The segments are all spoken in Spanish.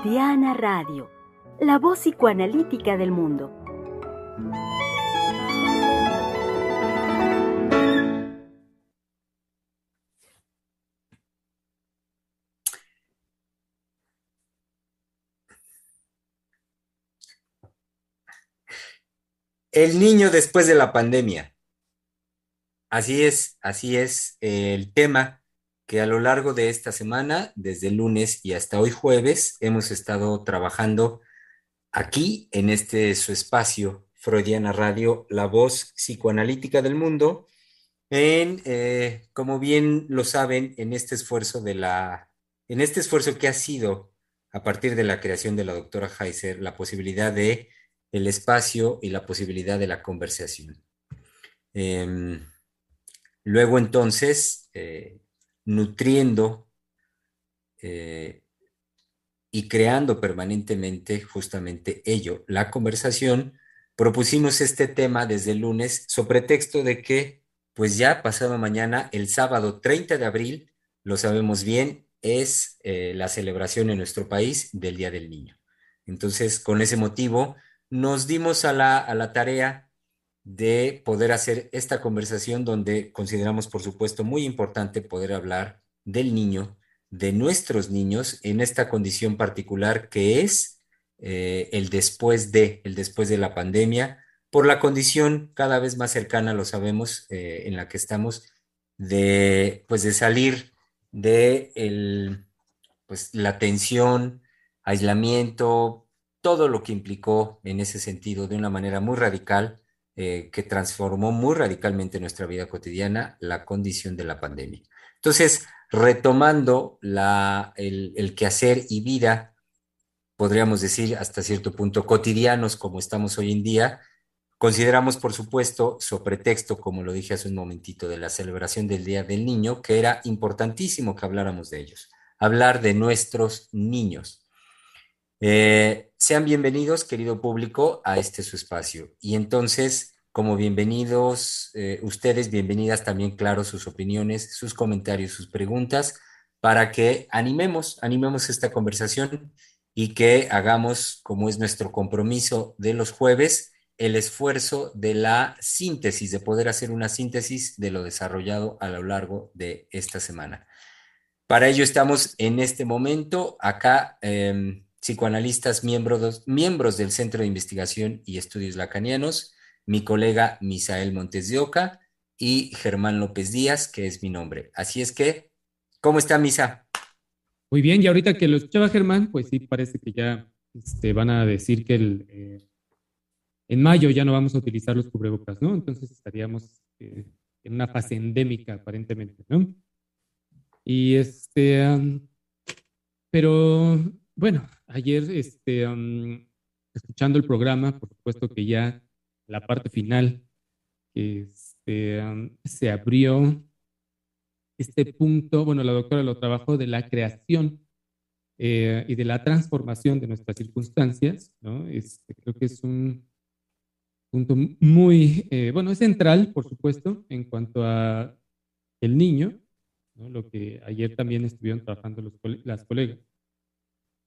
Diana Radio, la voz psicoanalítica del mundo. El niño después de la pandemia. Así es, así es el tema que a lo largo de esta semana, desde lunes y hasta hoy jueves, hemos estado trabajando aquí en este su espacio, Freudiana Radio, la voz psicoanalítica del mundo, en, eh, como bien lo saben, en este esfuerzo de la, en este esfuerzo que ha sido a partir de la creación de la doctora Heiser, la posibilidad de el espacio y la posibilidad de la conversación. Em, luego entonces, eh, nutriendo eh, y creando permanentemente justamente ello, la conversación, propusimos este tema desde el lunes sobre texto de que, pues ya pasado mañana, el sábado 30 de abril, lo sabemos bien, es eh, la celebración en nuestro país del Día del Niño. Entonces, con ese motivo, nos dimos a la, a la tarea de poder hacer esta conversación donde consideramos, por supuesto, muy importante poder hablar del niño, de nuestros niños, en esta condición particular que es eh, el después de, el después de la pandemia, por la condición cada vez más cercana, lo sabemos, eh, en la que estamos, de, pues de salir de el, pues, la tensión, aislamiento, todo lo que implicó en ese sentido de una manera muy radical eh, que transformó muy radicalmente nuestra vida cotidiana la condición de la pandemia. Entonces, retomando la, el, el, quehacer y vida, podríamos decir hasta cierto punto cotidianos como estamos hoy en día, consideramos, por supuesto, sobre texto, como lo dije hace un momentito, de la celebración del Día del Niño, que era importantísimo que habláramos de ellos, hablar de nuestros niños. Eh, sean bienvenidos, querido público, a este su espacio. Y entonces, como bienvenidos eh, ustedes, bienvenidas también, claro, sus opiniones, sus comentarios, sus preguntas, para que animemos, animemos esta conversación y que hagamos, como es nuestro compromiso de los jueves, el esfuerzo de la síntesis, de poder hacer una síntesis de lo desarrollado a lo largo de esta semana. Para ello estamos en este momento acá. Eh, psicoanalistas miembros, miembros del Centro de Investigación y Estudios Lacanianos, mi colega Misael Montes de Oca y Germán López Díaz, que es mi nombre. Así es que, ¿cómo está Misa? Muy bien, y ahorita que lo escuchaba Germán, pues sí parece que ya este, van a decir que el, eh, en mayo ya no vamos a utilizar los cubrebocas, ¿no? Entonces estaríamos eh, en una fase endémica aparentemente, ¿no? Y este, pero bueno, ayer, este, escuchando el programa, por supuesto que ya la parte final, este, se abrió este punto, bueno, la doctora lo trabajó de la creación eh, y de la transformación de nuestras circunstancias, ¿no? Este, creo que es un punto muy, eh, bueno, es central, por supuesto, en cuanto a el niño, lo que ayer también estuvieron trabajando los, las colegas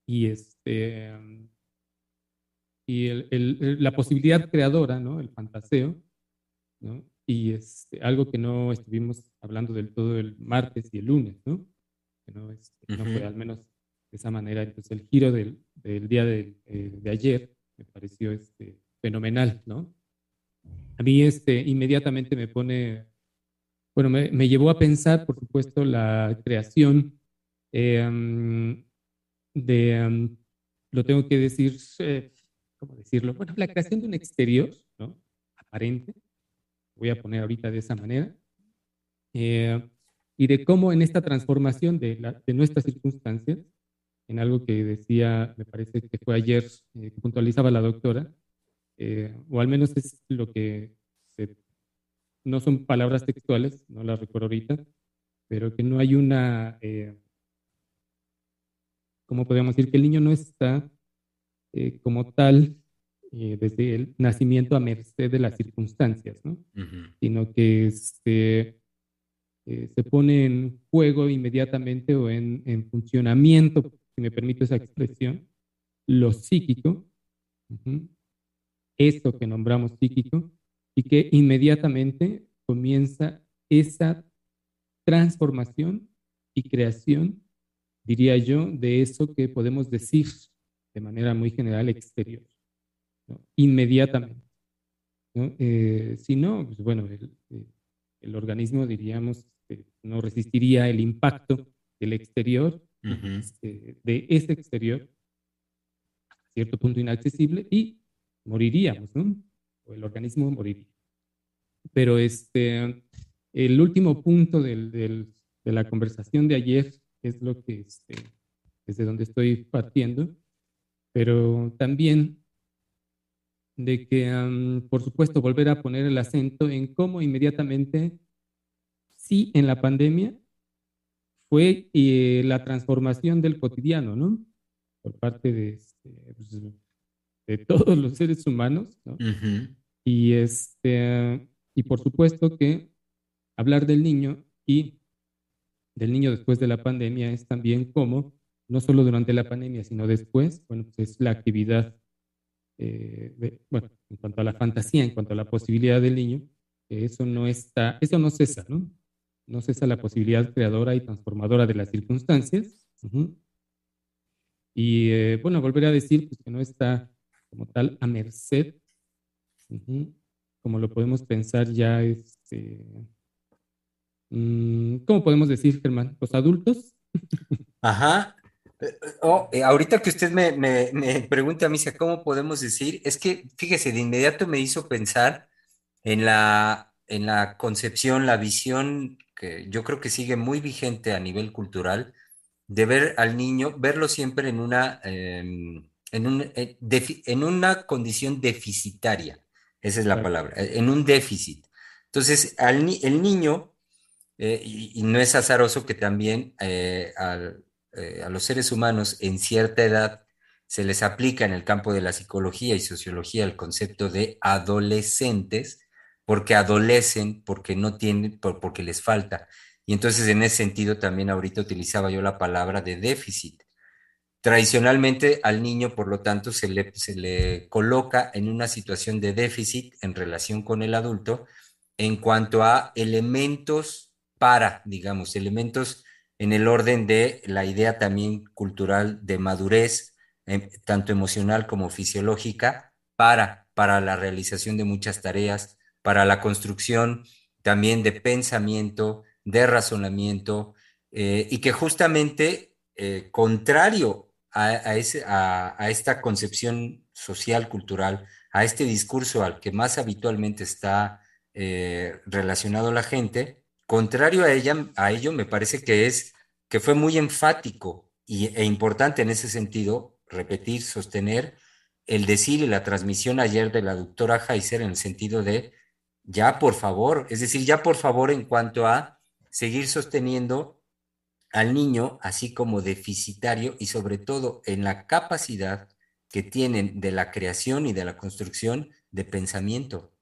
y, este, y el, el, la posibilidad creadora, ¿no? el fantaseo, ¿no? y este, algo que no estuvimos hablando del todo el martes y el lunes, ¿no? que no, este, uh -huh. no fue al menos de esa manera. Entonces el giro del, del día de, eh, de, ayer me pareció este, fenomenal, ¿no? A mí este, inmediatamente me pone, bueno, me, me llevó a pensar, por supuesto, la creación eh, de, um, lo tengo que decir, eh, ¿cómo decirlo? Bueno, la creación de un exterior, ¿no? Aparente, voy a poner ahorita de esa manera, eh, y de cómo en esta transformación de, la, de, nuestras circunstancias, en algo que decía, me parece que fue ayer, eh, que puntualizaba la doctora, eh, o al menos es lo que se, no son palabras textuales, no las recuerdo ahorita, pero que no hay una eh, como podríamos decir que el niño no está eh, como tal eh, desde el nacimiento a merced de las circunstancias, ¿no? Uh -huh. Sino que este, eh, se pone en juego inmediatamente o en, en, funcionamiento, si me permite esa expresión, lo psíquico, esto que nombramos psíquico, y que inmediatamente comienza esa transformación y creación, diría yo, de eso que podemos decir de manera muy general exterior, inmediatamente. Eh, si no, pues bueno, el, eh, el organismo, diríamos, este, no resistiría el impacto del exterior, este, de ese exterior, a cierto punto inaccesible, y moriríamos, ¿no? O el organismo moriría. Pero este, el último punto del, del, de la conversación de ayer es lo que, este, desde donde estoy partiendo, pero también de que, por supuesto, volver a poner el acento en cómo inmediatamente, sí, en la pandemia, fue eh, la transformación del cotidiano, ¿no? Por parte de, este, pues, de todos los seres humanos, ¿no? Y este, y por supuesto que hablar del niño y del niño después de la pandemia es también como, no solo durante la pandemia, sino después, bueno, pues es la actividad, eh, bueno, en cuanto a la fantasía, en cuanto a la posibilidad del niño, eso no está, eso no cesa, ¿no? No cesa la posibilidad creadora y transformadora de las circunstancias. Y eh, bueno, volver a decir pues, que no está como tal a merced, como lo podemos pensar ya, este, ¿cómo podemos decir, Germán? ¿Los adultos? Ajá. Eh, oh, eh, ahorita que usted me, me, me pregunta a mí, ¿cómo podemos decir? Es que, fíjese, de inmediato me hizo pensar en la, en la concepción, la visión que yo creo que sigue muy vigente a nivel cultural, de ver al niño, verlo siempre en una, em, en, un, eh, en una condición deficitaria, esa es la palabra, eh, en un déficit. Entonces, al, el niño, eh, y, no es azaroso que también a los seres humanos en cierta edad se les aplica en el campo de la psicología y sociología el concepto de adolescentes, porque adolecen, porque no tienen, porque les falta. Y entonces en ese sentido también ahorita utilizaba yo la palabra de déficit. Tradicionalmente al niño, por lo tanto, se le, se le coloca en una situación de déficit en relación con el adulto en cuanto a elementos para, digamos, elementos en el orden de la idea también cultural de madurez, em, tanto emocional como fisiológica, para, para la realización de muchas tareas, para la construcción también de pensamiento, de razonamiento, eh, y que justamente, eh, contrario a, esta concepción social, cultural, a este discurso al que más habitualmente está eh, relacionado la gente, contrario a, ella, a ello, me parece que es que fue muy enfático y, e importante en ese sentido, repetir, sostener el decir y la transmisión ayer de la doctora Heiser en el sentido de ya por favor, es decir, ya por favor en cuanto a seguir sosteniendo al niño así como deficitario y sobre todo en la capacidad que tienen de la creación y de la construcción de pensamiento,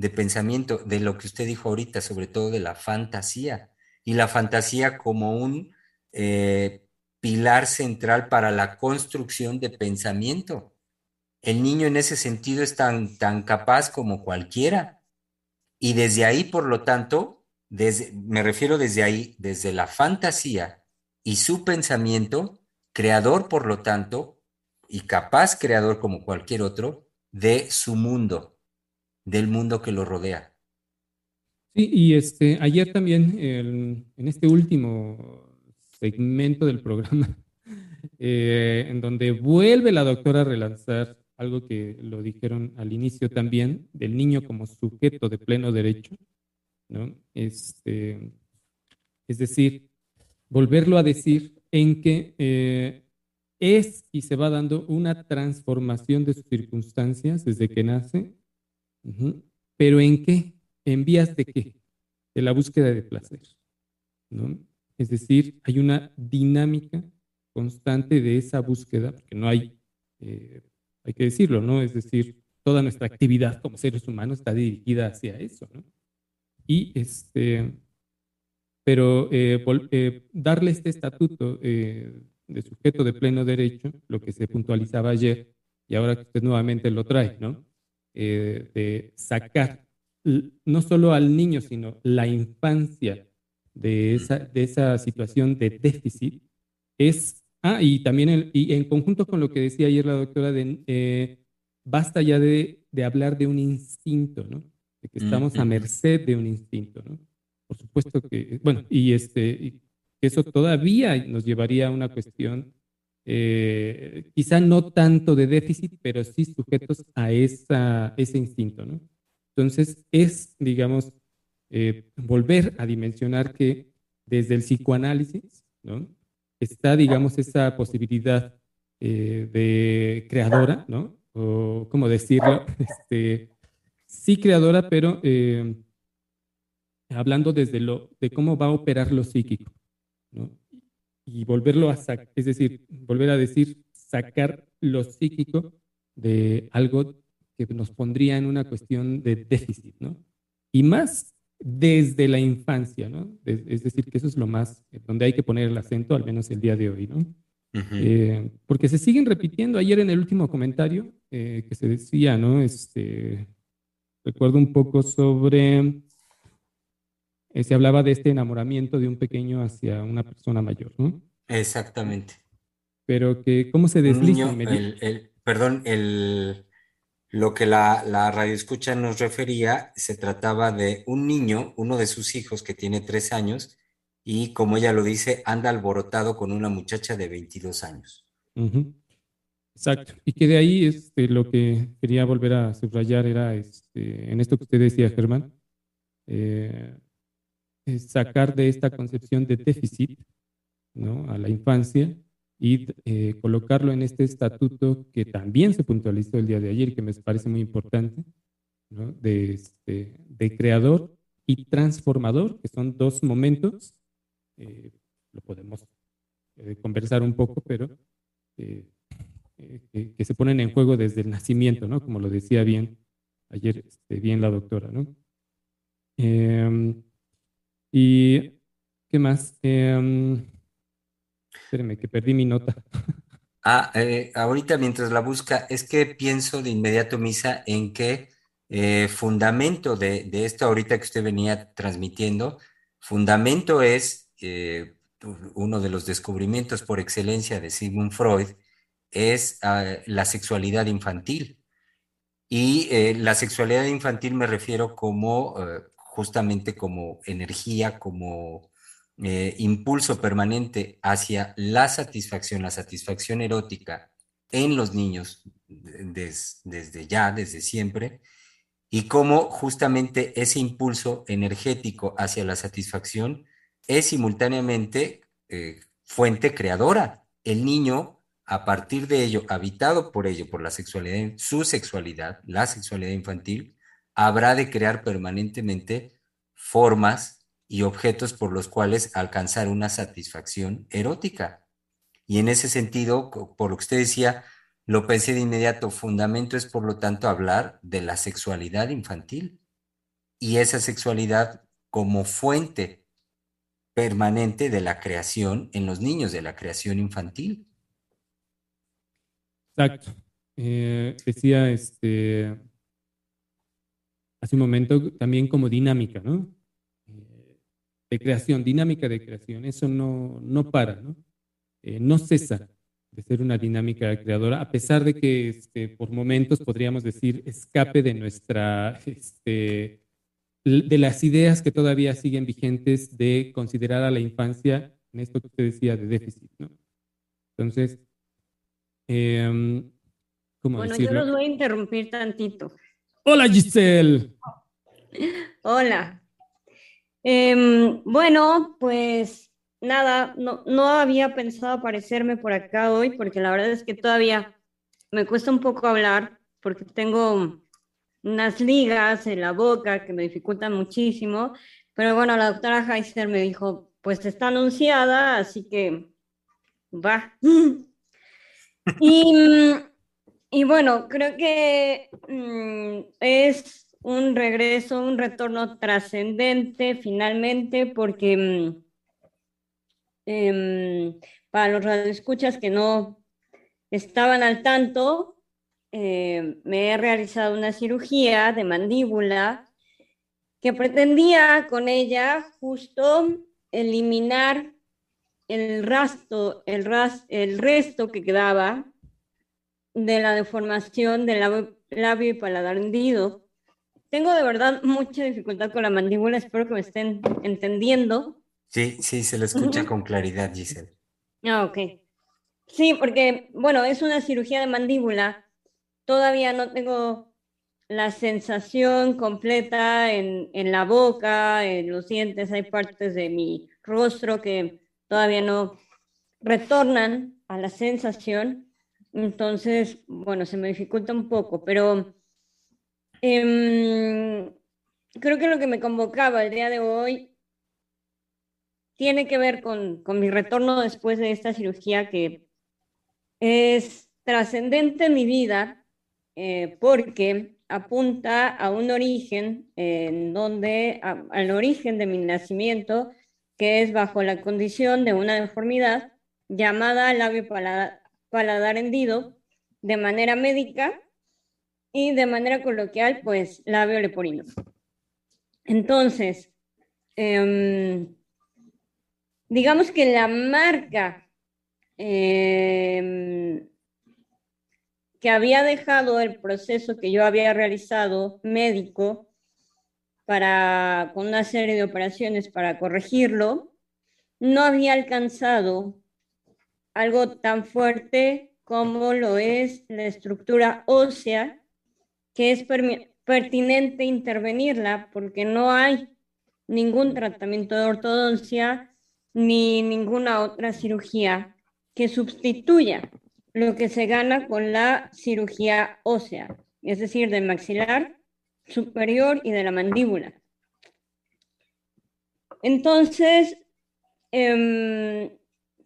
de pensamiento, de lo que usted dijo ahorita, sobre todo de la fantasía, y la fantasía como un eh, pilar central para la construcción de pensamiento. El niño en ese sentido es tan, tan capaz como cualquiera y desde ahí, por lo tanto, desde, me refiero desde ahí, desde la fantasía y su pensamiento, creador, por lo tanto, y capaz creador como cualquier otro, de su mundo, del mundo que lo rodea. Sí, y este, ayer también, en este último segmento del programa, eh, en donde vuelve la doctora a relanzar algo que lo dijeron al inicio también, del niño como sujeto de pleno derecho, ¿no? Este, es decir, volverlo a decir en que eh, es y se va dando una transformación de sus circunstancias desde que nace, pero ¿en qué? ¿En vías de qué? De la búsqueda de placer, ¿no? Es decir, hay una dinámica constante de esa búsqueda, porque no hay eh, hay que decirlo, ¿no? Es decir, toda nuestra actividad como seres humanos está dirigida hacia eso, ¿no? Y este, pero eh, eh, darle este estatuto eh, de sujeto de pleno derecho, lo que se puntualizaba ayer, y ahora que usted nuevamente lo trae, ¿no? Eh, de sacar no solo al niño, sino la infancia de esa, de esa situación de déficit, es, ah, y también y en conjunto con lo que decía ayer la doctora, de, eh, basta ya de, de, hablar de un instinto, ¿no? De que estamos a merced de un instinto, ¿no? Por supuesto que, bueno, y este, eso todavía nos llevaría a una cuestión, eh, quizá no tanto de déficit, pero sí sujetos a esa, ese instinto, ¿no? Entonces, es, digamos, eh, volver a dimensionar que desde el psicoanálisis, ¿no? Está, digamos, esa posibilidad eh, de creadora, ¿no? O, ¿cómo decirlo? Este, sí creadora, pero hablando desde lo, de cómo va a operar lo psíquico, ¿no? Y volverlo a sacar, es decir, volver a decir, sacar lo psíquico de algo que nos pondría en una cuestión de déficit, ¿no? Y más desde la infancia, ¿no? Es decir, que eso es lo más, donde hay que poner el acento, al menos el día de hoy, ¿no? Eh, porque se siguen repitiendo. Ayer en el último comentario eh, que se decía, ¿no? Este, recuerdo un poco sobre eh, se hablaba de este enamoramiento de un pequeño hacia una persona mayor, ¿no? Exactamente. Pero que, ¿cómo se desliza? el, perdón, el, lo que la, la radio escucha nos refería, se trataba de un niño, uno de sus hijos que tiene tres años, y como ella lo dice, anda alborotado con una muchacha de 22 años. Exacto. Y que de ahí este, lo que quería volver a subrayar era este, en esto que usted decía, Germán, eh, sacar de esta concepción de déficit ¿no? a la infancia y eh, colocarlo en este estatuto que también se puntualizó el día de ayer, que me parece muy importante, ¿no? de, este, de, creador y transformador, que son dos momentos, eh, lo podemos eh, conversar un poco, pero que, que, se ponen en juego desde el nacimiento, ¿no? como lo decía bien ayer este, bien la doctora. ¿no? Em, y, ¿qué más? Eh, espérenme, que perdí mi nota. Ah, eh, ahorita mientras la busca, es que pienso de inmediato, Misa, en que eh, fundamento de, de, esto ahorita que usted venía transmitiendo, fundamento es eh, uno de los descubrimientos por excelencia de Sigmund Freud, es ah, la sexualidad infantil. Y eh, la sexualidad infantil me refiero como justamente como energía, como eh, impulso permanente hacia la satisfacción, la satisfacción erótica en los niños desde ya, desde siempre, y cómo justamente ese impulso energético hacia la satisfacción es simultáneamente eh, fuente creadora. El niño, a partir de ello, habitado por ello, por la sexualidad, su sexualidad, la sexualidad infantil, habrá de crear permanentemente formas y objetos por los cuales alcanzar una satisfacción erótica. Y en ese sentido, por lo que usted decía, lo pensé de inmediato, fundamento es por lo tanto hablar de la sexualidad infantil y esa sexualidad como fuente permanente de la creación en los niños, de la creación infantil. Exacto. Eh, decía este, hace un momento también como dinámica, ¿no? Eh, de creación, dinámica de creación, eso no, no para, ¿no? Eh, no cesa de ser una dinámica creadora, a pesar de que este, por momentos podríamos decir escape de nuestra, este, de las ideas que todavía siguen vigentes de considerar a la infancia, en esto que usted decía, de déficit, ¿no? Entonces, eh, ¿cómo bueno, yo los voy a interrumpir tantito. Hola Giselle. Hola. Em, bueno, pues nada, no, había pensado aparecerme por acá hoy porque la verdad es que todavía me cuesta un poco hablar porque tengo unas ligas en la boca que me dificultan muchísimo. Pero bueno, la doctora Heiser me dijo, pues está anunciada, así que va. Y mm, y bueno, creo que mm, es un regreso, un retorno trascendente finalmente, porque mm, em, para los radioescuchas que no estaban al tanto, eh, me he realizado una cirugía de mandíbula que pretendía con ella justo eliminar el rastro, el, el resto que quedaba de la deformación del labio, labio y paladar hendido. Tengo de verdad mucha dificultad con la mandíbula, espero que me estén entendiendo. Sí, sí, se lo escucha con claridad, Giselle. Ah, ok. Sí, porque, bueno, es una cirugía de mandíbula. Todavía no tengo la sensación completa en, en la boca, en los dientes. Hay partes de mi rostro que todavía no retornan a la sensación. Entonces, bueno, se me dificulta un poco, pero em, creo que lo que me convocaba el día de hoy tiene que ver con, con mi retorno después de esta cirugía que es trascendente en mi vida eh, porque apunta a un origen en donde, al origen de mi nacimiento, que es bajo la condición de una deformidad llamada labio paladar paladar hendido de manera médica y de manera coloquial, pues labio leporino. Entonces, em, digamos que la marca em, que había dejado el proceso que yo había realizado médico para, con una serie de operaciones para corregirlo, no había alcanzado algo tan fuerte como lo es la estructura ósea, que es pertinente intervenirla porque no hay ningún tratamiento de ortodoncia ni ninguna otra cirugía que sustituya lo que se gana con la cirugía ósea, es decir, del maxilar superior y de la mandíbula. Entonces, eh,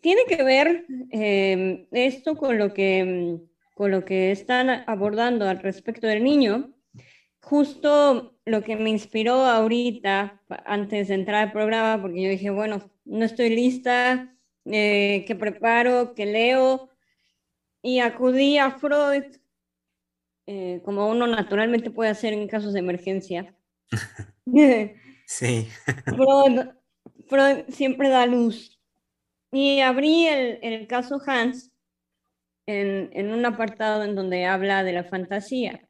tiene que ver em, esto con lo, que, con lo que están abordando al respecto del niño. Justo lo que me inspiró ahorita, antes de entrar al programa, porque yo dije, bueno, no estoy lista, eh, que preparo, que leo, y acudí a Freud, eh, como uno naturalmente puede hacer en casos de emergencia. sí. Freud siempre da luz y abrí el, caso Hans en, un apartado en donde habla de la fantasía.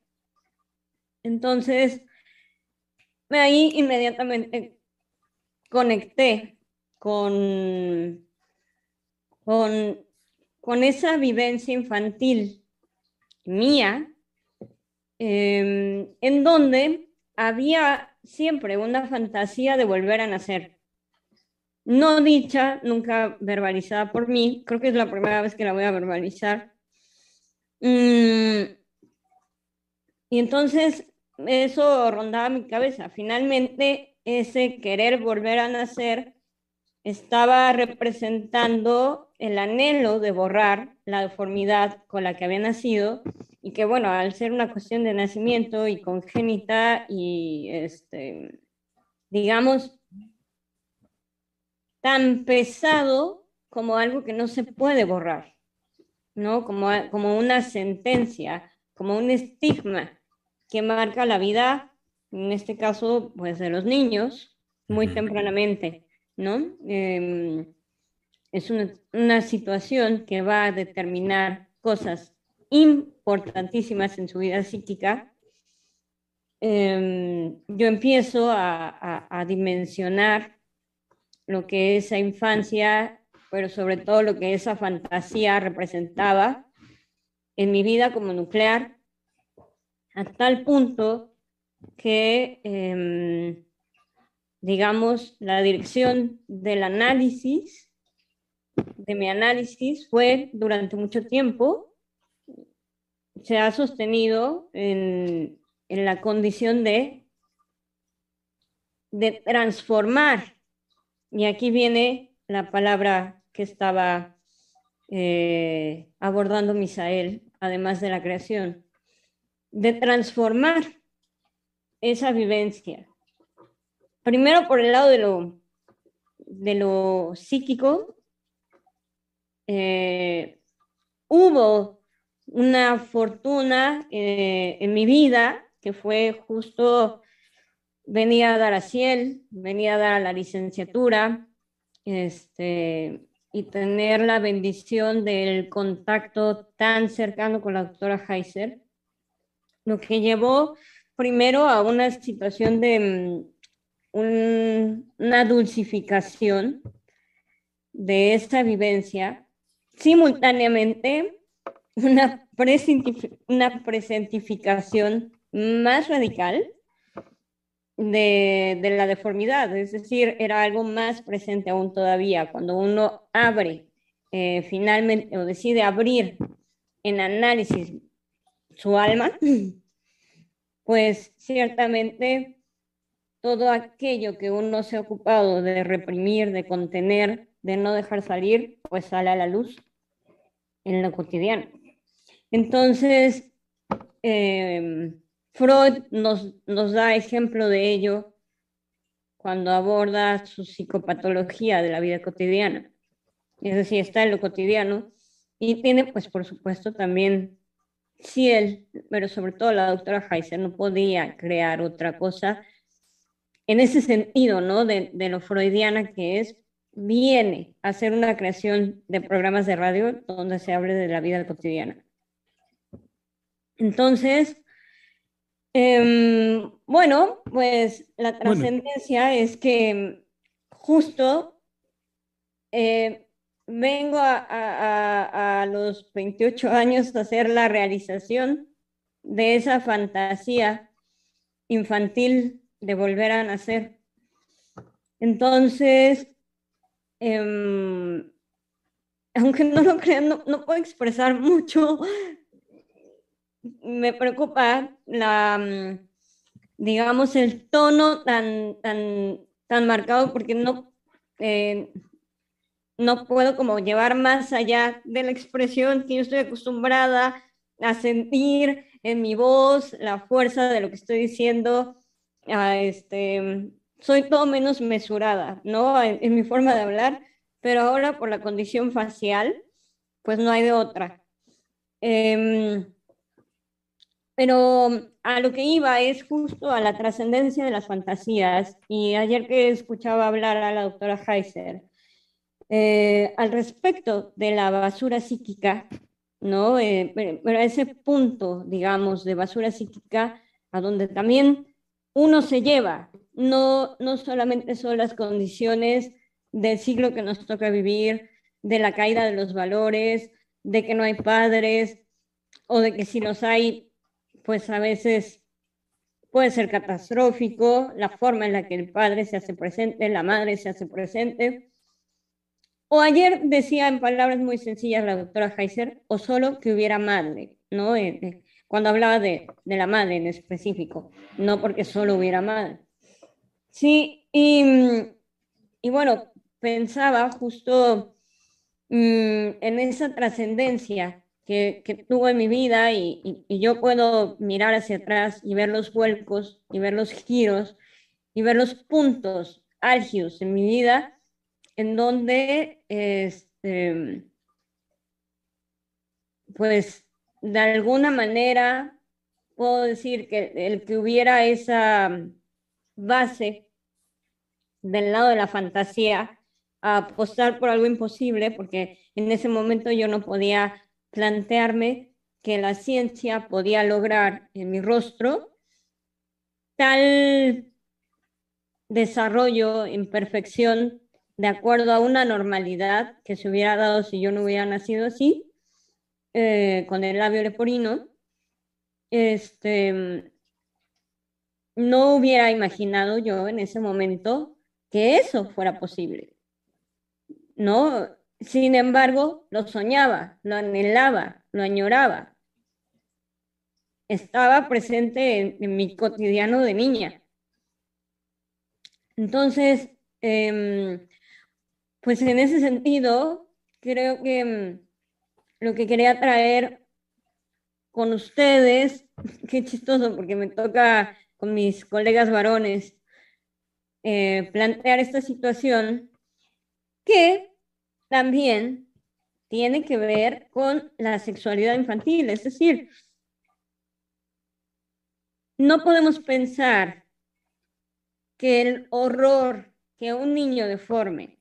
Entonces, ahí inmediatamente conecté con, con, esa vivencia infantil mía, em, en donde había siempre una fantasía de volver a nacer no dicha, nunca verbalizada por mí. Creo que es la primera vez que la voy a verbalizar. Mm, y entonces eso rondaba mi cabeza. Finalmente, ese querer volver a nacer estaba representando el anhelo de borrar la deformidad con la que había nacido y que, bueno, al ser una cuestión de nacimiento y congénita y, este, digamos, tan pesado como algo que no se puede borrar, ¿no? Como, como una sentencia, como un estigma que marca la vida, en este caso, pues de los niños, muy tempranamente, ¿no? Em, es una, una, situación que va a determinar cosas importantísimas en su vida psíquica. Em, yo empiezo a, a, a dimensionar lo que esa infancia, pero sobre todo lo que esa fantasía representaba en mi vida como nuclear, a tal punto que, em, digamos, la dirección del análisis, de mi análisis, fue durante mucho tiempo, se ha sostenido en, en la condición de, de transformar y aquí viene la palabra que estaba eh, abordando Misael, además de la creación, de transformar esa vivencia. Primero por el lado de lo, de lo psíquico, eh, hubo una fortuna eh, en mi vida que fue justo venir a dar a Ciel, venir a dar a la licenciatura, este, y tener la bendición del contacto tan cercano con la doctora Heiser, lo que llevó primero a una situación de mm, una dulcificación de esta vivencia, simultáneamente una, una presentificación más radical de, la deformidad, es decir, era algo más presente aún todavía. Cuando uno abre eh, finalmente o decide abrir en análisis su alma, pues ciertamente todo aquello que uno se ha ocupado de reprimir, de contener, de no dejar salir, pues sale a la luz en lo cotidiano. Entonces, eh, Freud nos, nos da ejemplo de ello cuando aborda su psicopatología de la vida cotidiana. Es decir, está en lo cotidiano y tiene, pues por supuesto, también, si él, pero sobre todo la doctora Heiser no podía crear otra cosa en ese sentido, ¿no? De, de lo freudiana que es, viene a hacer una creación de programas de radio donde se hable de la vida cotidiana. Entonces, Em, bueno, pues la trascendencia es que justo eh, vengo a, los 28 años a hacer la realización de esa fantasía infantil de volver a nacer. Entonces, em, aunque no lo crean, no puedo expresar mucho me preocupa la, mm, digamos, el tono tan, tan, tan marcado porque no, eh, no puedo como llevar más allá de la expresión que yo estoy acostumbrada a sentir en mi voz, la fuerza de lo que estoy diciendo. este, soy todo menos mesurada, ¿no? En, mi forma de hablar, pero ahora por la condición facial, pues no hay de otra. Em, pero a lo que iba es justo a la trascendencia de las fantasías. Y ayer que escuchaba hablar a la doctora Heiser, eh, al respecto de la basura psíquica, ¿no? Eh, pero, ese punto, digamos, de basura psíquica, a donde también uno se lleva, no, no solamente son las condiciones del siglo que nos toca vivir, de la caída de los valores, de que no hay padres, o de que si los hay, pues a veces puede ser catastrófico la forma en la que el padre se hace presente, la madre se hace presente. O ayer decía en palabras muy sencillas la doctora Heiser, o solo que hubiera madre, ¿no? Eh, eh, cuando hablaba de, la madre en específico, no porque solo hubiera madre. Sí, y, bueno, pensaba justo mm, en esa trascendencia que, tuvo en mi vida y, yo puedo mirar hacia atrás y ver los vuelcos y ver los giros y ver los puntos álgidos en mi vida en donde este, pues de alguna manera puedo decir que el que hubiera esa base del lado de la fantasía a apostar por algo imposible porque en ese momento yo no podía plantearme que la ciencia podía lograr en mi rostro tal desarrollo en perfección de acuerdo a una normalidad que se hubiera dado si yo no hubiera nacido así, eh, con el labio leporino, este, no hubiera imaginado yo en ese momento que eso fuera posible. ¿No? Sin embargo, lo soñaba, lo anhelaba, lo añoraba. Estaba presente en, mi cotidiano de niña. Entonces, em, pues en ese sentido, creo que em, lo que quería traer con ustedes, qué chistoso, porque me toca con mis colegas varones eh, plantear esta situación que también tiene que ver con la sexualidad infantil, es decir, no podemos pensar que el horror que un niño deforme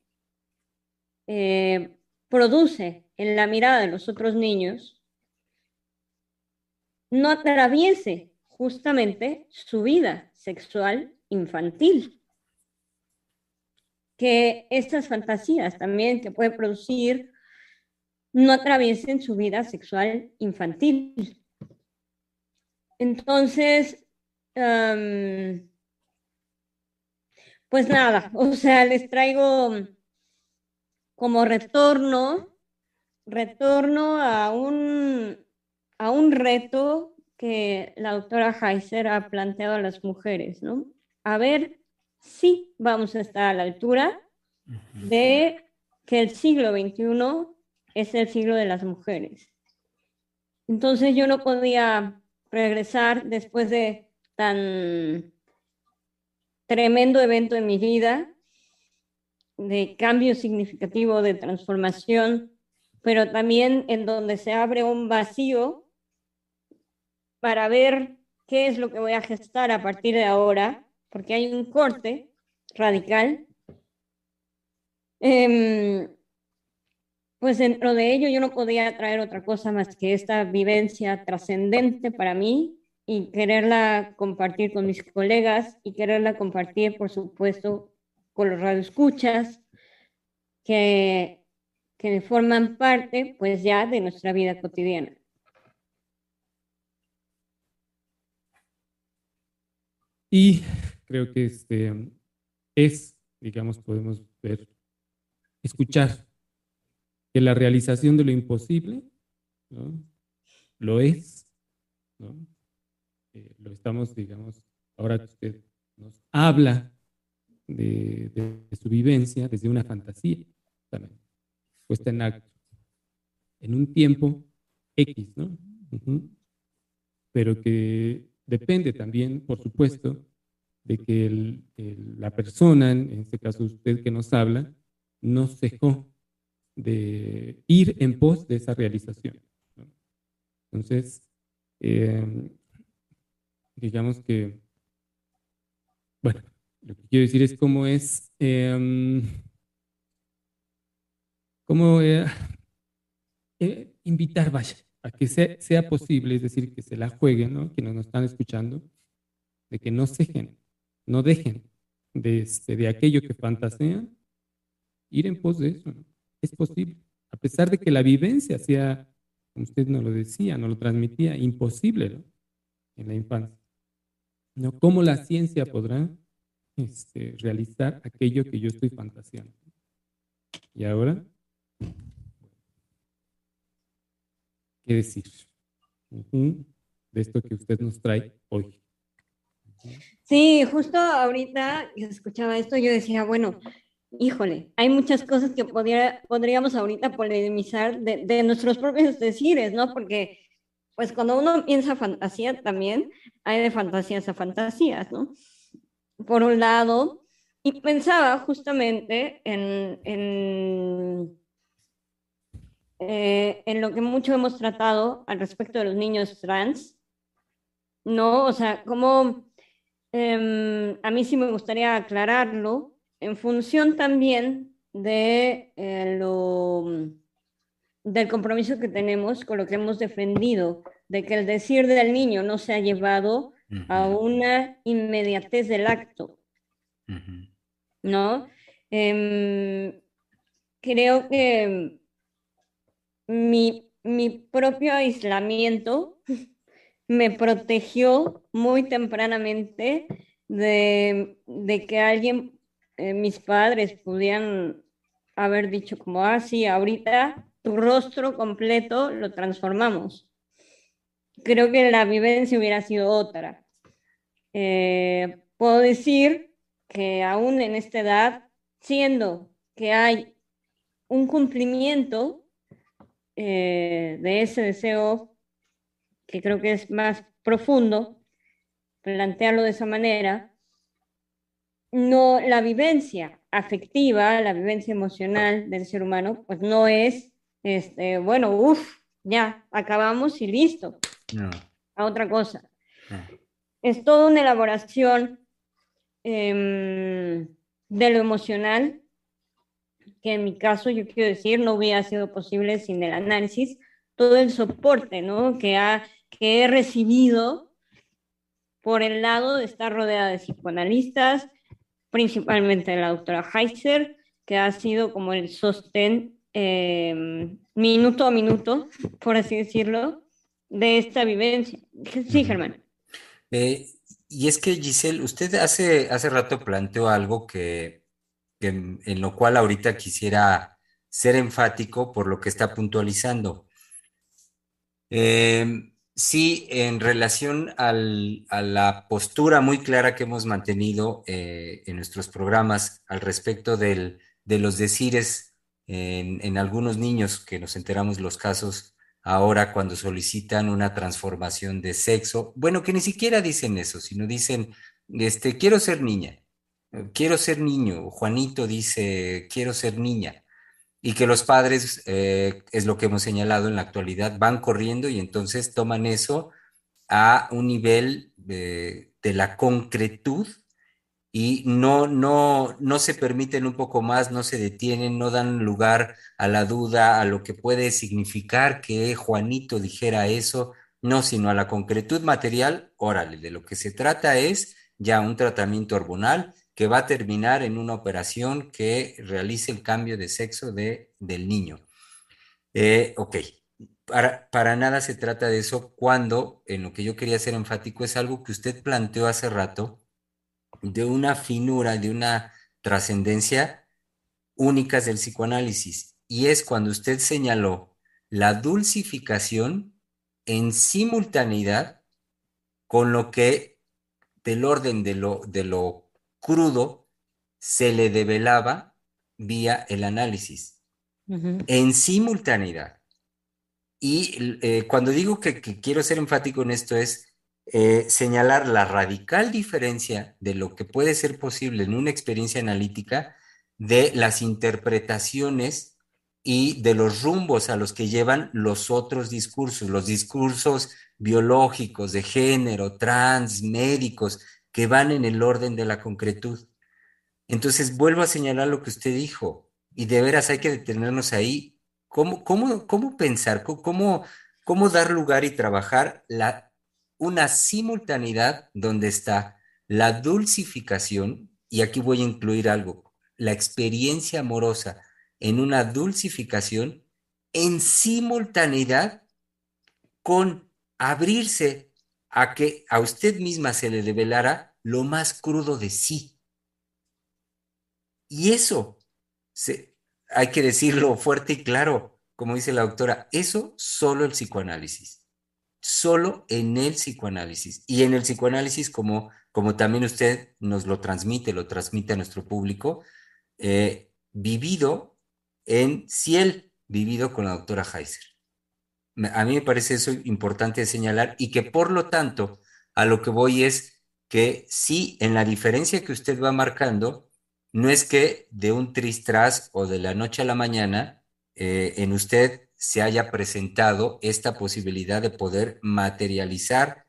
eh, produce en la mirada de los otros niños no atraviese justamente su vida sexual infantil. Que estas fantasías también que puede producir no atraviesen su vida sexual infantil. Entonces, pues nada, o sea, les traigo como retorno, retorno a un, a un reto que la doctora Heiser ha planteado a las mujeres, ¿no? A ver si vamos a estar a la altura de que el siglo XXI es el siglo de las mujeres. Entonces yo no podía regresar después de tan tremendo evento en mi vida, de cambio significativo, de transformación, pero también en donde se abre un vacío para ver qué es lo que voy a gestar a partir de ahora, porque hay un corte radical. Em, pues dentro de ello yo no podía traer otra cosa más que esta vivencia trascendente para mí y quererla compartir con mis colegas y quererla compartir, por supuesto, con los radioescuchas que, que forman parte, pues ya, de nuestra vida cotidiana. Y creo que este es, digamos, podemos ver, escuchar que la realización de lo imposible lo es, ¿no? Eh, lo estamos, digamos, ahora que usted nos habla de, su vivencia desde una fantasía también, puesta en acto, en un tiempo X, ¿no? Pero que depende también, por supuesto, de que la persona, en este caso usted que nos habla, no dejó de ir en pos de esa realización. Entonces, eh, digamos que, bueno, lo que quiero decir es cómo es, em, cómo eh, eh, invitar, vaya, a que sea, posible, es decir, que se la jueguen, ¿no? Quienes nos están escuchando, de que no dejen, no dejen de, este, aquello que fantasean, ir en pos de eso, Es posible, a pesar de que la vivencia sea, como usted nos lo decía, nos lo transmitía, imposible, En la infancia. ¿no? ¿Cómo la ciencia podrá este, realizar aquello que yo estoy fantaseando? Y ahora, ¿qué decir de esto que usted nos trae hoy? Sí, justo ahorita que escuchaba esto, yo decía, bueno, híjole, hay muchas cosas que podríamos ahorita polemizar de, nuestros propios decires, ¿no? Porque pues cuando uno piensa fantasía también hay de fantasías a fantasías, ¿no? Por un lado, y pensaba justamente en, en, eh, en lo que mucho hemos tratado al respecto de los niños trans, ¿no? O sea, como em, a mí sí me gustaría aclararlo. En función también de eh, lo del compromiso que tenemos con lo que hemos defendido, de que el decir del niño no se ha llevado a una inmediatez del acto, ¿no? Em, creo que mi, mi propio aislamiento me protegió muy tempranamente de, de que alguien, eh, mis padres, pudieran haber dicho como, ah, sí, ahorita tu rostro completo lo transformamos. Creo que la vivencia hubiera sido otra. Eh, puedo decir que aún en esta edad, siendo que hay un cumplimiento eh, de ese deseo, que creo que es más profundo, plantearlo de esa manera, no la vivencia afectiva, la vivencia emocional del ser humano, pues no es este, bueno, uff, ya, acabamos y listo. A otra cosa. Es toda una elaboración em, de lo emocional, que en mi caso, yo quiero decir, no hubiera sido posible sin el análisis, todo el soporte ¿no? que, ha, que he recibido por el lado de estar rodeada de psicoanalistas, principalmente la doctora Heiser, que ha sido como el sostén em, minuto a minuto, por así decirlo, de esta vivencia. Sí, Germán. Eh, y es que, Giselle, usted hace, hace rato planteó algo que, en lo cual ahorita quisiera ser enfático por lo que está puntualizando. Eh, Sí, en relación a la postura muy clara que hemos mantenido eh, en nuestros programas al respecto de los decires en, algunos niños, que nos enteramos los casos ahora cuando solicitan una transformación de sexo, bueno, que ni siquiera dicen eso, sino dicen, este, quiero ser niña, quiero ser niño, Juanito dice, quiero ser niña y que los padres, eh, es lo que hemos señalado en la actualidad, van corriendo y entonces toman eso a un nivel de, la concretud y no, no, no se permiten un poco más, no se detienen, no dan lugar a la duda, a lo que puede significar que Juanito dijera eso, no, sino a la concretud material, órale, de lo que se trata es ya un tratamiento hormonal que va a terminar en una operación que realice el cambio de sexo de, del niño. Eh, ok, para, para, nada se trata de eso cuando en lo que yo quería ser enfático es algo que usted planteó hace rato, de una finura, de una trascendencia únicas del psicoanálisis. Y es cuando usted señaló la dulcificación en simultaneidad con lo que del orden de lo, de lo crudo se le develaba vía el análisis en simultaneidad. Y eh, cuando digo que, quiero ser enfático en esto es eh, señalar la radical diferencia de lo que puede ser posible en una experiencia analítica de las interpretaciones y de los rumbos a los que llevan los otros discursos, los discursos biológicos, de género, trans, médicos, que van en el orden de la concretud. Entonces, vuelvo a señalar lo que usted dijo, y de veras hay que detenernos ahí. ¿Cómo, cómo, cómo pensar, cómo, cómo dar lugar y trabajar la, una simultaneidad donde está la dulcificación, y aquí voy a incluir algo, la experiencia amorosa en una dulcificación en simultaneidad con abrirse a que a usted misma se le revelara lo más crudo de sí. Y eso, hay que decirlo fuerte y claro, como dice la doctora, eso solo el psicoanálisis, solo en el psicoanálisis. Y en el psicoanálisis, como, como también usted nos lo transmite, lo transmite a nuestro público, eh, vivido en Ciel, vivido con la doctora Heiser. A mí me parece eso importante señalar y que por lo tanto a lo que voy es que sí, en la diferencia que usted va marcando, no es que de un tristras o de la noche a la mañana eh, en usted se haya presentado esta posibilidad de poder materializar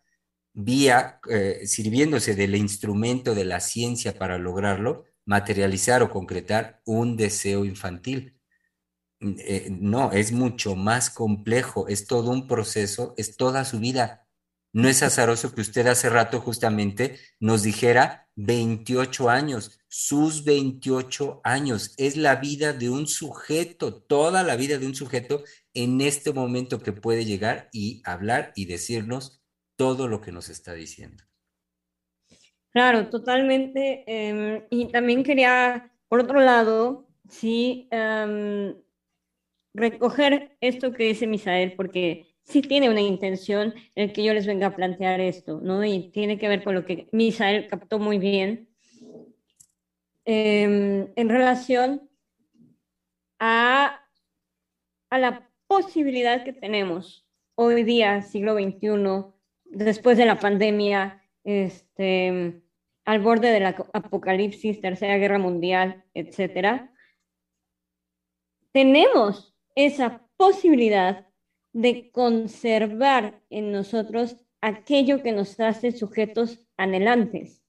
vía, eh, sirviéndose del instrumento de la ciencia para lograrlo, materializar o concretar un deseo infantil. Eh, no, es mucho más complejo, es todo un proceso, es toda su vida. No es azaroso que usted hace rato justamente nos dijera 28 años, sus 28 años, es la vida de un sujeto, toda la vida de un sujeto en este momento que puede llegar y hablar y decirnos todo lo que nos está diciendo. Claro, totalmente. Em, y también quería, por otro lado, sí, em, recoger esto que dice Misael, porque sí tiene una intención el que yo les venga a plantear esto, ¿no? Y tiene que ver con lo que Misael captó muy bien em, en relación a, a la posibilidad que tenemos hoy día, siglo XXI, después de la pandemia, este, al borde del apocalipsis, tercera guerra mundial, etcétera, tenemos esa posibilidad de conservar en nosotros aquello que nos hace sujetos anhelantes.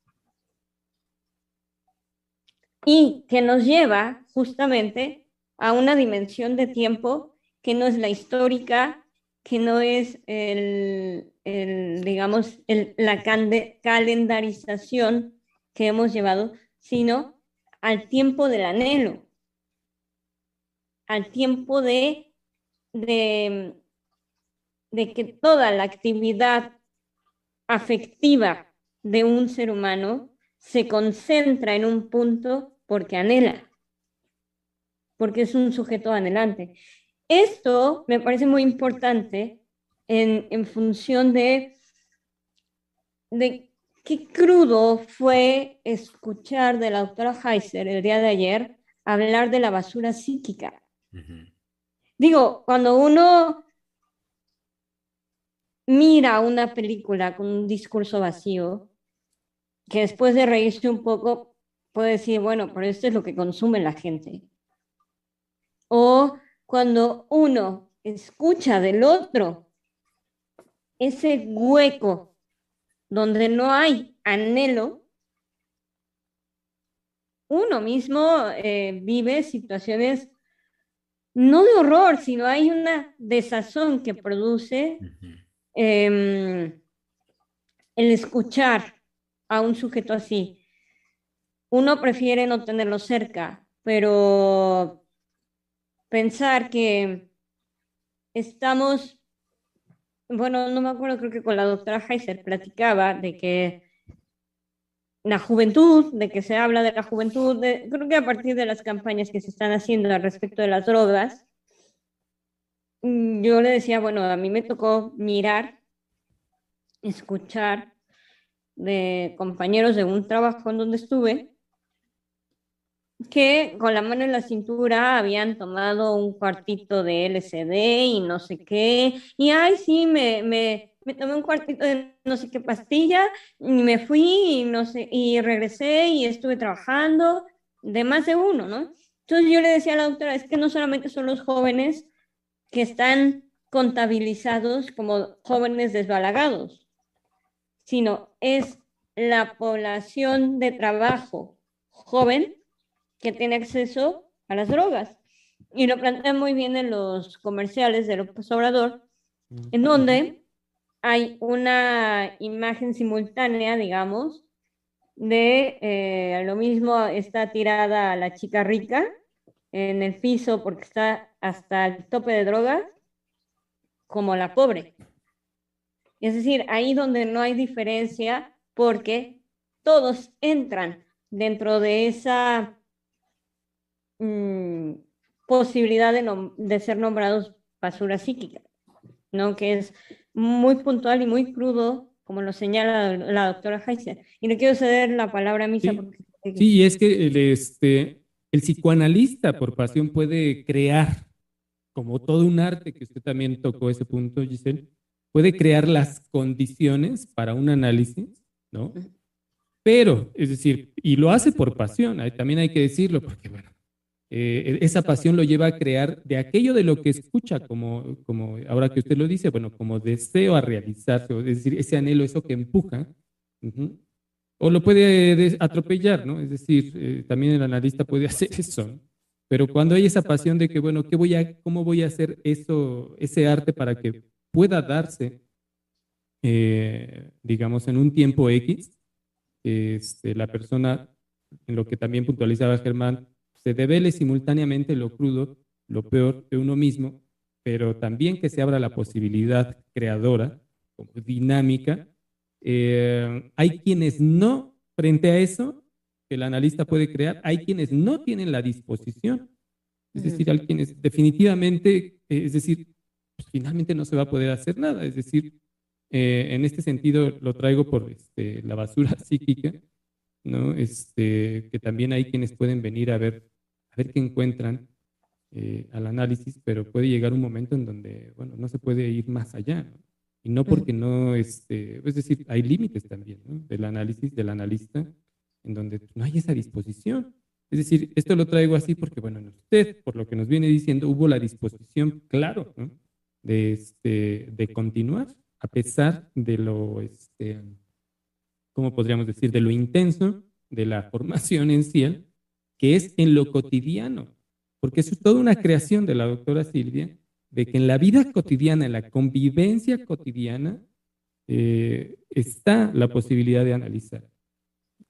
Y que nos lleva justamente a una dimensión de tiempo que no es la histórica, que no es el, digamos, la calendarización que hemos llevado, sino al tiempo del anhelo, al tiempo de, que toda la actividad afectiva de un ser humano se concentra en un punto porque anhela, porque es un sujeto anhelante. Esto me parece muy importante en, función de, de qué crudo fue escuchar de la doctora Heiser el día de ayer hablar de la basura psíquica. Digo, cuando uno mira una película con un discurso vacío, que después de reírse un poco puede decir, bueno, pero esto es lo que consume la gente. O cuando uno escucha del otro ese hueco donde no hay anhelo, uno mismo eh, vive situaciones no de horror, sino hay una desazón que produce em, el escuchar a un sujeto así. Uno prefiere no tenerlo cerca, pero pensar que estamos, bueno, no me acuerdo, creo que con la doctora Heiser platicaba de que la juventud, de que se habla de la juventud, creo que a partir de las campañas que se están haciendo al respecto de las drogas, mm, yo le decía, bueno, a mí me tocó mirar, escuchar de compañeros de un trabajo en donde estuve, que con la mano en la cintura habían tomado un cuartito de LCD y no sé qué, y ay, sí, me, me, me tomé un cuartito de no sé qué pastilla, y me fui y, no sé, y regresé y estuve trabajando, de más de uno, ¿no? Entonces yo le decía a la doctora, es que no solamente son los jóvenes que están contabilizados como jóvenes desbalagados, sino es la población de trabajo joven que tiene acceso a las drogas. Y lo plantea muy bien en los comerciales de López Obrador, en donde hay una imagen simultánea, digamos, de eh, lo mismo está tirada la chica rica en el piso porque está hasta el tope de drogas, como la pobre. Es decir, ahí donde no hay diferencia porque todos entran dentro de esa mm, posibilidad de, ser nombrados basura psíquica, ¿no? que es muy puntual y muy crudo, como lo señala la doctora Heiser. Y le quiero ceder la palabra a Misa. Sí, sí es que el, este, el psicoanalista por pasión puede crear, como todo un arte, que usted también tocó ese punto, Giselle, puede crear las condiciones para un análisis, ¿no? Pero, es decir, y lo hace por pasión, también hay que decirlo, porque bueno, eh, esa pasión lo lleva a crear de aquello de lo que escucha, como, como ahora que usted lo dice, bueno, como deseo a realizarse, es decir, ese anhelo, eso que empuja, o lo puede atropellar, ¿no? Es decir, eh, también el analista puede hacer eso, pero cuando hay esa pasión de que, bueno, ¿qué voy a, ¿cómo voy a hacer eso, ese arte para que pueda darse, eh, digamos, en un tiempo X, este, la persona, en lo que también puntualizaba Germán, se devele simultáneamente lo crudo, lo peor de uno mismo, pero también que se abra la posibilidad creadora, como dinámica. Eh, hay quienes no, frente a eso, que el analista puede crear, hay quienes no tienen la disposición. Es decir, hay quienes definitivamente, es decir, pues, finalmente no se va a poder hacer nada. Es decir, eh, en este sentido lo traigo por este, la basura psíquica, ¿no? Este, que también hay quienes pueden venir a ver, a ver qué encuentran eh, al análisis, pero puede llegar un momento en donde, bueno, no se puede ir más allá, Y no porque no, este, es decir, hay límites también, ¿no? Del análisis, del analista, en donde no hay esa disposición. Es decir, esto lo traigo así porque, bueno, usted, por lo que nos viene diciendo, hubo la disposición, claro, de, este, de continuar a pesar de lo, este, ¿cómo podríamos decir?, de lo intenso de la formación en sí, que es en lo cotidiano, porque es toda una creación de la doctora Silvia, de que en la vida cotidiana, en la convivencia cotidiana, eh, está la posibilidad de analizar,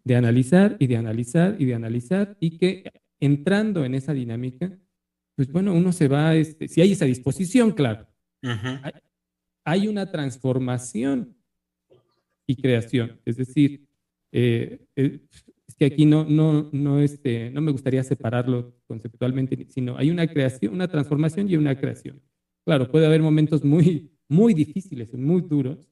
de analizar y de analizar y de analizar, y que entrando en esa dinámica, pues bueno, uno se va, este, si hay esa disposición, claro, hay una transformación y creación. Es decir, eh, eh, es que aquí no, no, no, este, no me gustaría separarlo conceptualmente, sino hay una creación, una transformación y una creación. Claro, puede haber momentos muy, muy difíciles, muy duros,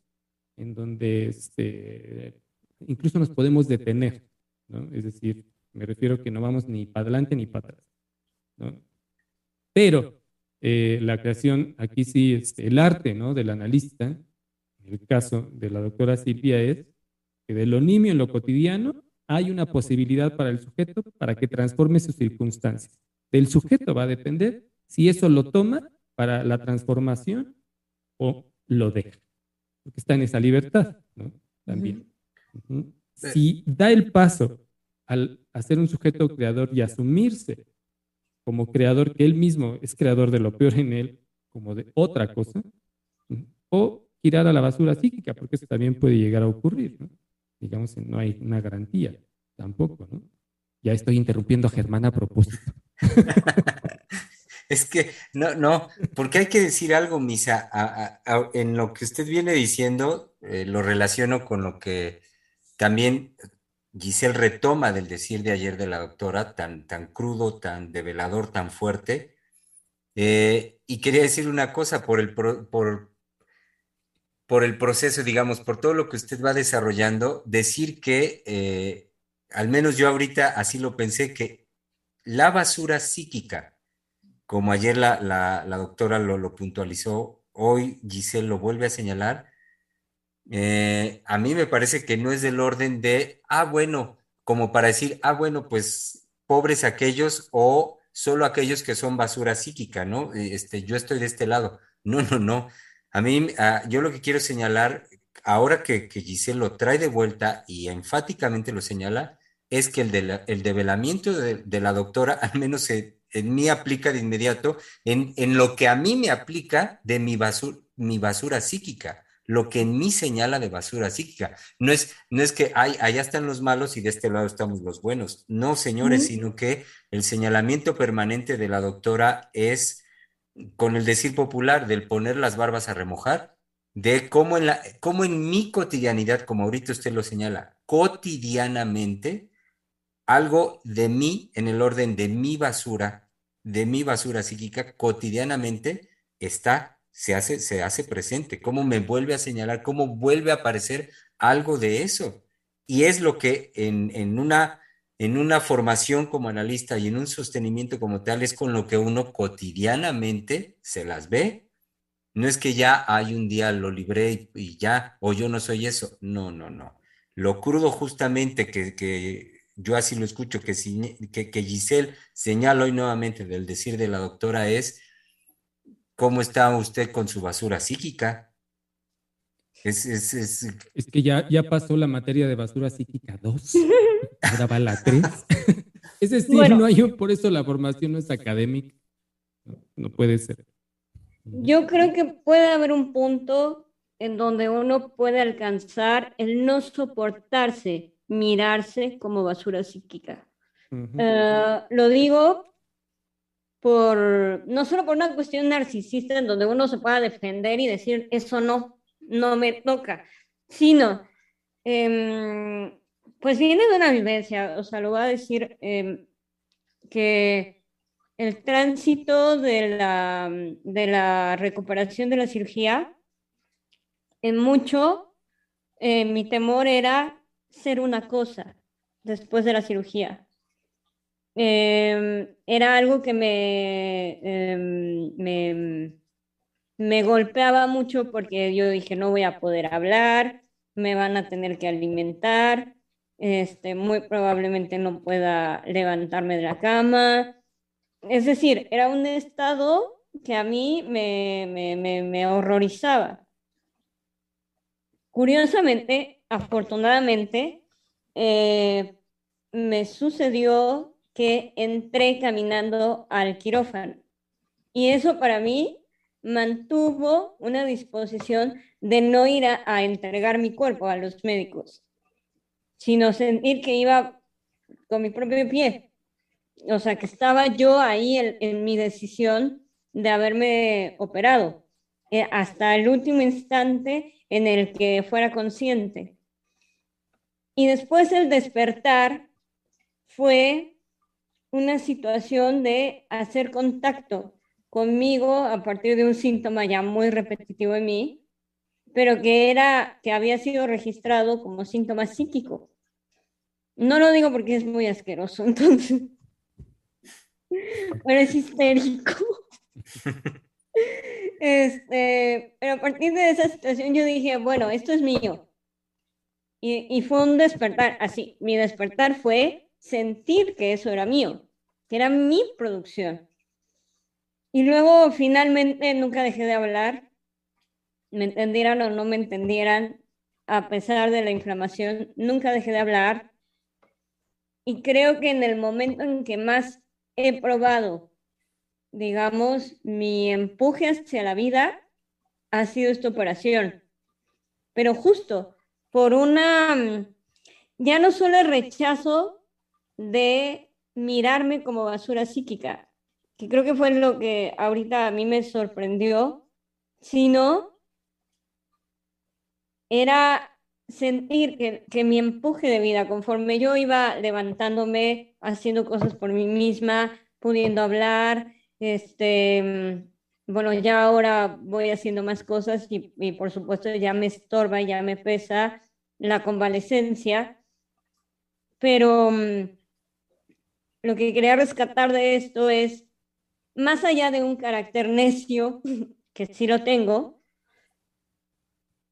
en donde este, incluso nos podemos detener, ¿no? Es decir, me refiero que no vamos ni para adelante ni para atrás, ¿no? Pero eh, la creación, aquí sí, es el arte ¿no? del analista, en el caso de la doctora Silvia, es que de lo nimio en lo cotidiano hay una posibilidad para el sujeto para que transforme sus circunstancias. Del sujeto va a depender si eso lo toma para la transformación o lo deja, porque está en esa libertad ¿no? también. Si da el paso al hacer un sujeto creador y asumirse como creador, que él mismo es creador de lo peor en él, como de otra cosa, o girar a la basura psíquica, porque eso también puede llegar a ocurrir, ¿no? Digamos, no hay una garantía tampoco, ¿no? Ya estoy interrumpiendo a Germán a propósito. es que, no, no, porque hay que decir algo, Misa, en lo que usted viene diciendo, eh, lo relaciono con lo que también Giselle retoma del decir de ayer de la doctora, tan, tan crudo, tan develador, tan fuerte. Eh, y quería decir una cosa por el, por, por el proceso, digamos, por todo lo que usted va desarrollando, decir que, eh, al menos yo ahorita así lo pensé, que la basura psíquica, como ayer la, la, doctora lo, lo puntualizó, hoy Giselle lo vuelve a señalar, eh, a mí me parece que no es del orden de, ah, bueno, como para decir, ah, bueno, pues pobres aquellos o solo aquellos que son basura psíquica, ¿no? Este, yo estoy de este lado. No, no, no. A mí, ah, yo lo que quiero señalar, ahora que, que Giselle lo trae de vuelta y enfáticamente lo señala, es que el, de el develamiento de, la doctora, al menos en, mí aplica de inmediato, en, en, lo que a mí me aplica de mi basura, mi basura psíquica lo que en mí señala de basura psíquica. No es, no es que hay, allá están los malos y de este lado estamos los buenos. No, señores, sino que el señalamiento permanente de la doctora es, con el decir popular, del poner las barbas a remojar, de cómo en, la, cómo en mi cotidianidad, como ahorita usted lo señala, cotidianamente, algo de mí, en el orden de mi basura, de mi basura psíquica, cotidianamente está se hace, se hace presente, cómo me vuelve a señalar, cómo vuelve a aparecer algo de eso. Y es lo que en, una, en una formación como analista y en un sostenimiento como tal es con lo que uno cotidianamente se las ve. No es que ya hay un día lo libré y, ya, o yo no soy eso. No, no, no. Lo crudo justamente que, yo así lo escucho, que, que, que Giselle señala hoy nuevamente del decir de la doctora es ¿Cómo está usted con su basura psíquica? Es, es, es... es que ya, ya pasó la materia de basura psíquica 2, ahora va la 3. es decir, no hay, por eso la formación no es académica, no, puede ser. Yo creo que puede haber un punto en donde uno puede alcanzar el no soportarse, mirarse como basura psíquica. Eh, lo digo por, no solo por una cuestión narcisista en donde uno se pueda defender y decir, eso no, no me toca, sino, em, pues viene de una vivencia, o sea, lo voy a decir em, que el tránsito de la, de la recuperación de la cirugía, en mucho, eh, mi temor era ser una cosa después de la cirugía. Em, era algo que me, me, golpeaba mucho porque yo dije, no voy a poder hablar, me van a tener que alimentar, este, muy probablemente no pueda levantarme de la cama. Es decir, era un estado que a mí me, me, horrorizaba. Curiosamente, afortunadamente, eh, me sucedió que entré caminando al quirófano. Y eso para mí mantuvo una disposición de no ir a, entregar mi cuerpo a los médicos, sino sentir que iba con mi propio pie. O sea, que estaba yo ahí en, mi decisión de haberme operado, eh, hasta el último instante en el que fuera consciente. Y después el despertar fue una situación de hacer contacto conmigo a partir de un síntoma ya muy repetitivo en mí, pero que era que había sido registrado como síntoma psíquico. No lo digo porque es muy asqueroso, entonces. Pero es histérico. Este, pero a partir de esa situación yo dije, bueno, esto es mío. Y, y fue un despertar, así, mi despertar fue sentir que eso era mío, que era mi producción. Y luego finalmente nunca dejé de hablar, me entendieran o no me entendieran, a pesar de la inflamación, nunca dejé de hablar. Y creo que en el momento en que más he probado, digamos, mi empuje hacia la vida, ha sido esta operación. Pero justo por una, ya no solo el rechazo de mirarme como basura psíquica, que creo que fue lo que ahorita a mí me sorprendió, sino era sentir que, que, mi empuje de vida, conforme yo iba levantándome, haciendo cosas por mí misma, pudiendo hablar, este, bueno, ya ahora voy haciendo más cosas y, y por supuesto ya me estorba, ya me pesa la convalecencia, pero mm, lo que quería rescatar de esto es más allá de un carácter necio, que sí lo tengo,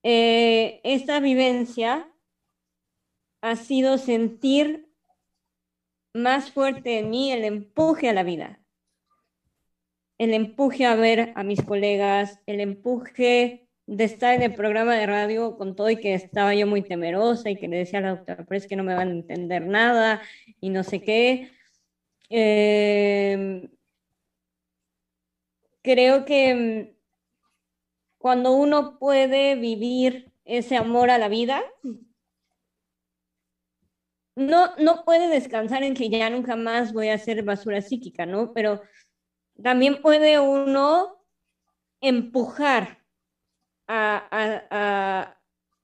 eh, esta vivencia ha sido sentir más fuerte en mí el empuje a la vida, el empuje a ver a mis colegas, el empuje de estar en el programa de radio con todo y que estaba yo muy temerosa y que le decía a la doctora, pero es que no me van a entender nada y no sé qué. Eh, creo que mm, cuando uno puede vivir ese amor a la vida, no, no puede descansar en que ya nunca más voy a hacer basura psíquica, ¿no? Pero también puede uno empujar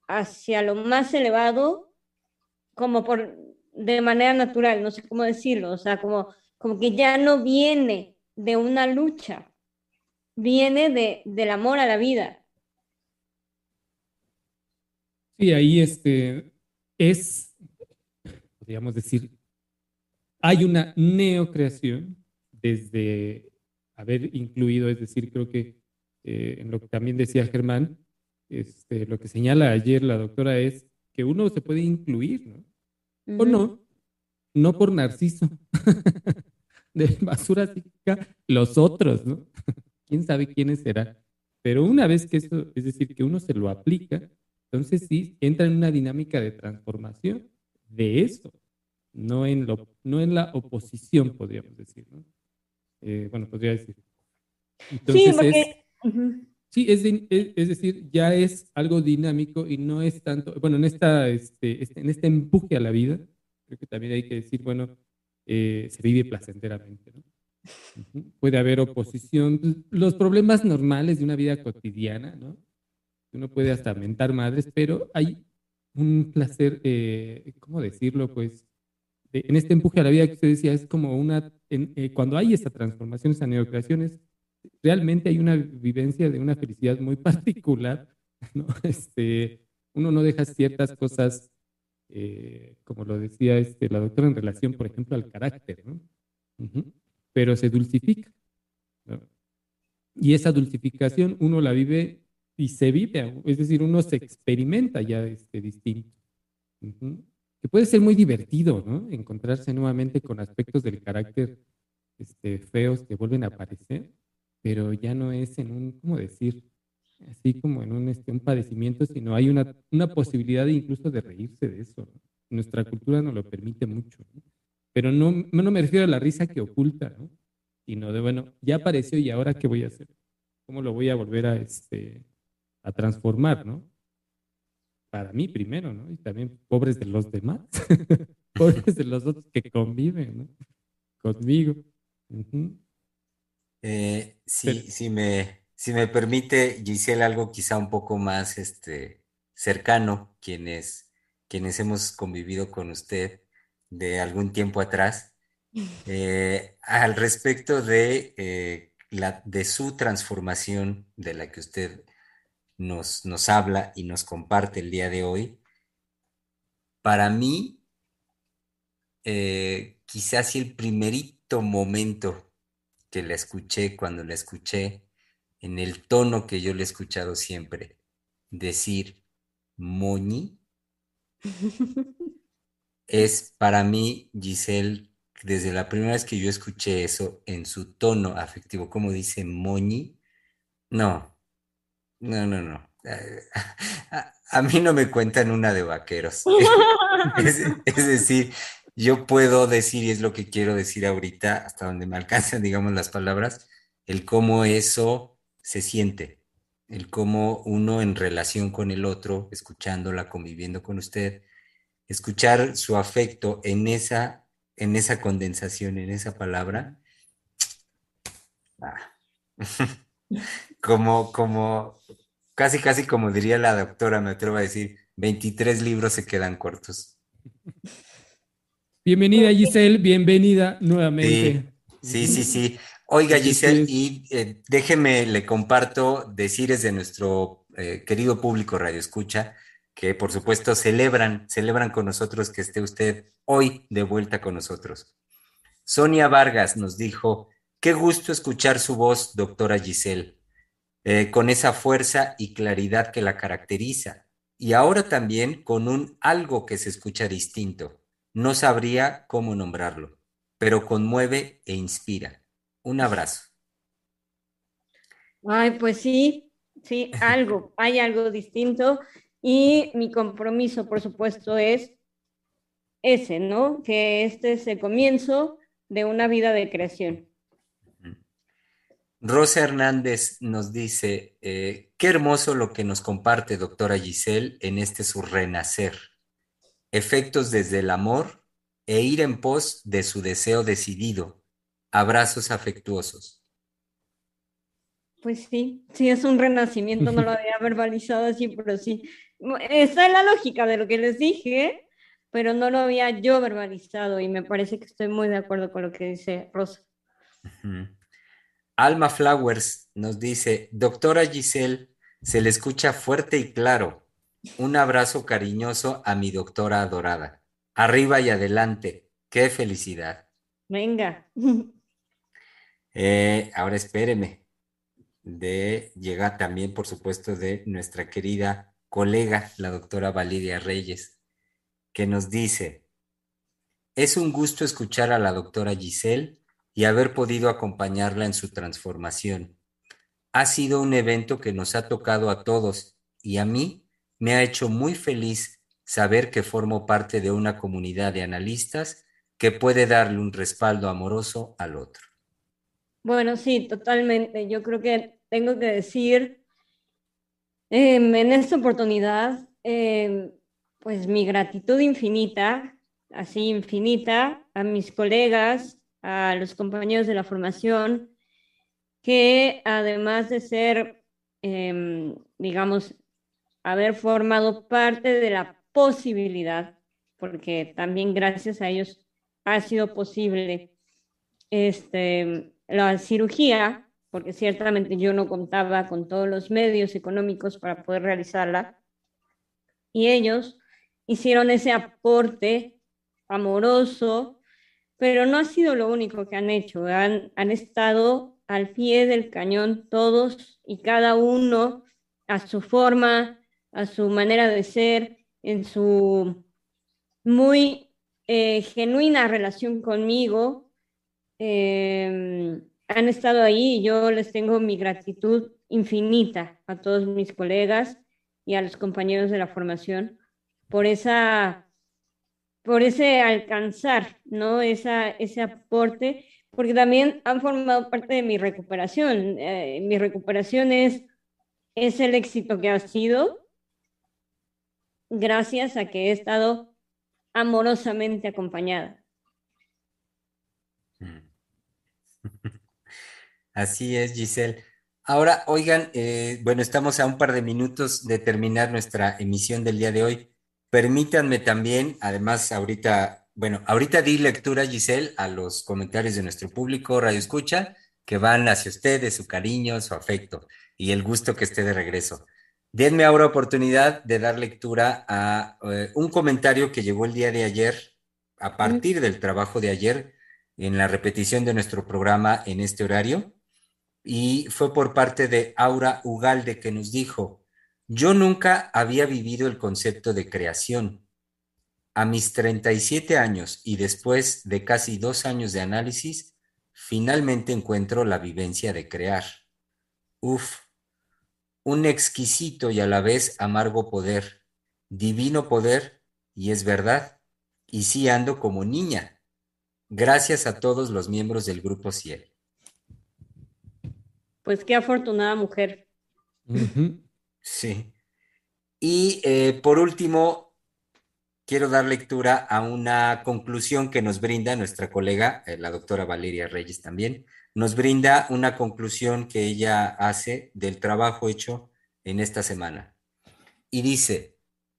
hacia lo más elevado como por de manera natural, no sé cómo decirlo, o sea, como, como que ya no viene de una lucha, viene de, del amor a la vida. Sí, ahí este, es, podríamos decir, hay una neocreación desde haber incluido, es decir, creo que eh, en lo que también decía Germán, este, lo que señala ayer la doctora es que uno se puede incluir, ¿no? O no, no por narciso, de basura psíquica, los otros, ¿no? Quién sabe quiénes serán. Pero una vez que eso, es decir, que uno se lo aplica, entonces sí entra en una dinámica de transformación de eso, no en, lo, no en la oposición, podríamos decir. ¿no? Eh, bueno, podría decir. sí, porque... Sí, es, es, decir, ya es algo dinámico y no es tanto, bueno, en, esta, este, este en este empuje a la vida, creo que también hay que decir, bueno, eh, se vive placenteramente, ¿no? Puede haber oposición, los problemas normales de una vida cotidiana, ¿no? Uno puede hasta mentar madres, pero hay un placer, eh, ¿cómo decirlo? Pues en este empuje a la vida que usted decía, es como una, eh, cuando hay esta transformación, esas neocreaciones, realmente hay una vivencia de una felicidad muy particular, ¿no? Este, uno no deja ciertas cosas, eh, como lo decía este, la doctora, en relación, por ejemplo, al carácter, ¿no? Pero se dulcifica. Y esa dulcificación uno la vive y se vive, es decir, uno se experimenta ya este, distinto. que puede ser muy divertido, ¿no? Encontrarse nuevamente con aspectos del carácter este, feos que vuelven a aparecer, pero ya no es en un, ¿cómo decir? Así como en un, este, un padecimiento, sino hay una, una posibilidad incluso de reírse de eso. Nuestra cultura nos lo permite mucho, pero no, no me refiero a la risa que oculta, ¿no? sino de, bueno, ya apareció y ahora qué voy a hacer, cómo lo voy a volver a, este, a transformar, ¿no? Para mí primero, ¿no? Y también pobres de los demás, pobres de los otros que conviven, ¿no? Conmigo. Eh, sí, si, me, si me permite, Giselle, algo quizá un poco más este, cercano, quienes, quienes hemos convivido con usted de algún tiempo atrás, eh, al respecto de, eh, la, de su transformación de la que usted nos, nos habla y nos comparte el día de hoy, para mí, quizás el primerito momento que la escuché, cuando la escuché, en el tono que yo le he escuchado siempre, decir moñi, es para mí, Giselle, desde la primera vez que yo escuché eso en su tono afectivo, como dice moñi, no, no, no, no. A, mí no me cuentan una de vaqueros. es decir, yo puedo decir, y es lo que quiero decir ahorita, hasta donde me alcanzan, digamos, las palabras, el cómo eso se siente, el cómo uno en relación con el otro, escuchándola, conviviendo con usted, escuchar su afecto en esa, en esa condensación, en esa palabra, ah, como, como, casi, casi como diría la doctora, me atrevo a decir, 23 libros se quedan cortos. Bienvenida Giselle, bienvenida nuevamente. Sí, sí, sí. Oiga Giselle, y eh, déjeme, le comparto decires de nuestro eh, querido público Radio Escucha, que por supuesto celebran, celebran con nosotros que esté usted hoy de vuelta con nosotros. Sonia Vargas nos dijo, qué gusto escuchar su voz, doctora Giselle, eh, con esa fuerza y claridad que la caracteriza, y ahora también con un algo que se escucha distinto no sabría cómo nombrarlo, pero conmueve e inspira. Un abrazo. Ay, pues sí, sí, algo, hay algo distinto y mi compromiso, por supuesto, es ese, ¿no? Que este es el comienzo de una vida de creación. Rosa Hernández nos dice, eh, qué hermoso lo que nos comparte doctora Giselle en este su renacer efectos desde el amor e ir en pos de su deseo decidido. Abrazos afectuosos. Pues sí, sí, es un renacimiento, no lo había verbalizado así, pero sí. Está en la lógica de lo que les dije, pero no lo había yo verbalizado y me parece que estoy muy de acuerdo con lo que dice Rosa. Alma Flowers nos dice, doctora Giselle, se le escucha fuerte y claro. Un abrazo cariñoso a mi doctora adorada. Arriba y adelante. Qué felicidad. Venga. Eh, ahora espéreme. De llega también, por supuesto, de nuestra querida colega, la doctora Valeria Reyes, que nos dice, es un gusto escuchar a la doctora Giselle y haber podido acompañarla en su transformación. Ha sido un evento que nos ha tocado a todos y a mí me ha hecho muy feliz saber que formo parte de una comunidad de analistas que puede darle un respaldo amoroso al otro. Bueno, sí, totalmente. Yo creo que tengo que decir em, en esta oportunidad, em, pues mi gratitud infinita, así infinita, a mis colegas, a los compañeros de la formación, que además de ser, em, digamos, haber formado parte de la posibilidad, porque también gracias a ellos ha sido posible este, la cirugía, porque ciertamente yo no contaba con todos los medios económicos para poder realizarla, y ellos hicieron ese aporte amoroso, pero no ha sido lo único que han hecho, han, han estado al pie del cañón todos y cada uno a su forma, a su manera de ser, en su muy eh, genuina relación conmigo. Em, han estado ahí y yo les tengo mi gratitud infinita a todos mis colegas y a los compañeros de la formación por esa por ese alcanzar, ¿no? Esa, ese aporte, porque también han formado parte de mi recuperación. Eh, mi recuperación es, es el éxito que ha sido gracias a que he estado amorosamente acompañada. Así es, Giselle. Ahora, oigan, eh, bueno, estamos a un par de minutos de terminar nuestra emisión del día de hoy. Permítanme también, además, ahorita, bueno, ahorita di lectura, Giselle, a los comentarios de nuestro público Radio Escucha, que van hacia ustedes, su cariño, su afecto y el gusto que esté de regreso. Denme ahora oportunidad de dar lectura a eh, un comentario que llegó el día de ayer, a partir del trabajo de ayer, en la repetición de nuestro programa en este horario, y fue por parte de Aura Ugalde que nos dijo, yo nunca había vivido el concepto de creación. A mis 37 años y después de casi dos años de análisis, finalmente encuentro la vivencia de crear. Uf, un exquisito y a la vez amargo poder, divino poder, y es verdad, y sí ando como niña. Gracias a todos los miembros del Grupo Ciel. Pues qué afortunada mujer. Sí. Y eh, por último, quiero dar lectura a una conclusión que nos brinda nuestra colega, eh, la doctora Valeria Reyes también, nos brinda una conclusión que ella hace del trabajo hecho en esta semana. Y dice,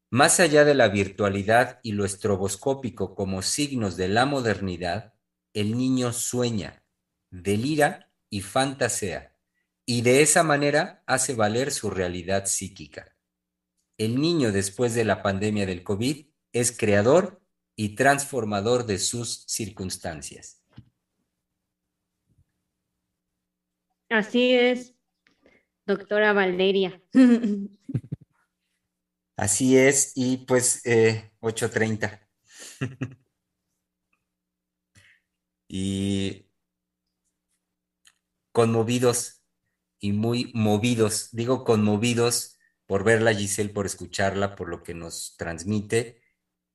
más allá de la virtualidad y lo estroboscópico como signos de la modernidad, el niño sueña, delira y fantasea, y de esa manera hace valer su realidad psíquica. El niño después de la pandemia del COVID es creador y transformador de sus circunstancias. Así es, doctora Valeria. Así es, y pues 8.30. Eh, y conmovidos y muy movidos, digo conmovidos por verla, Giselle, por escucharla, por lo que nos transmite,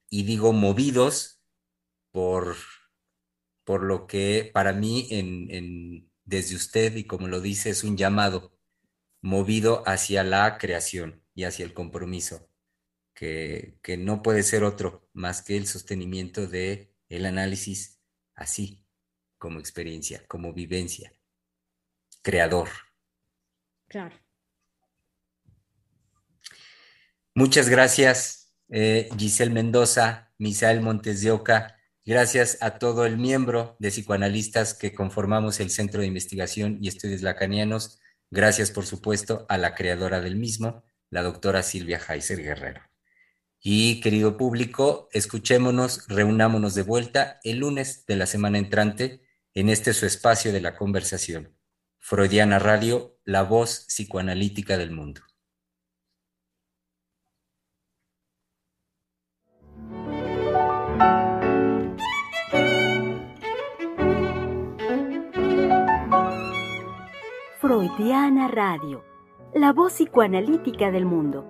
y digo movidos por, por lo que para mí en desde usted y como lo dice, es un llamado movido hacia la creación y hacia el compromiso, que, que no puede ser otro más que el sostenimiento de análisis así, como experiencia, como vivencia, creador. Muchas gracias, eh, Giselle Mendoza, Misael Montes de Oca, Gracias a todo el miembro de psicoanalistas que conformamos el Centro de Investigación y Estudios Lacanianos. Gracias, por supuesto, a la creadora del mismo, la doctora Silvia Heiser Guerrero. Y querido público, escuchémonos, reunámonos de vuelta el lunes de la semana entrante en este su espacio de la conversación. Freudiana Radio, la voz psicoanalítica del mundo. Freudiana Radio, la voz psicoanalítica del mundo.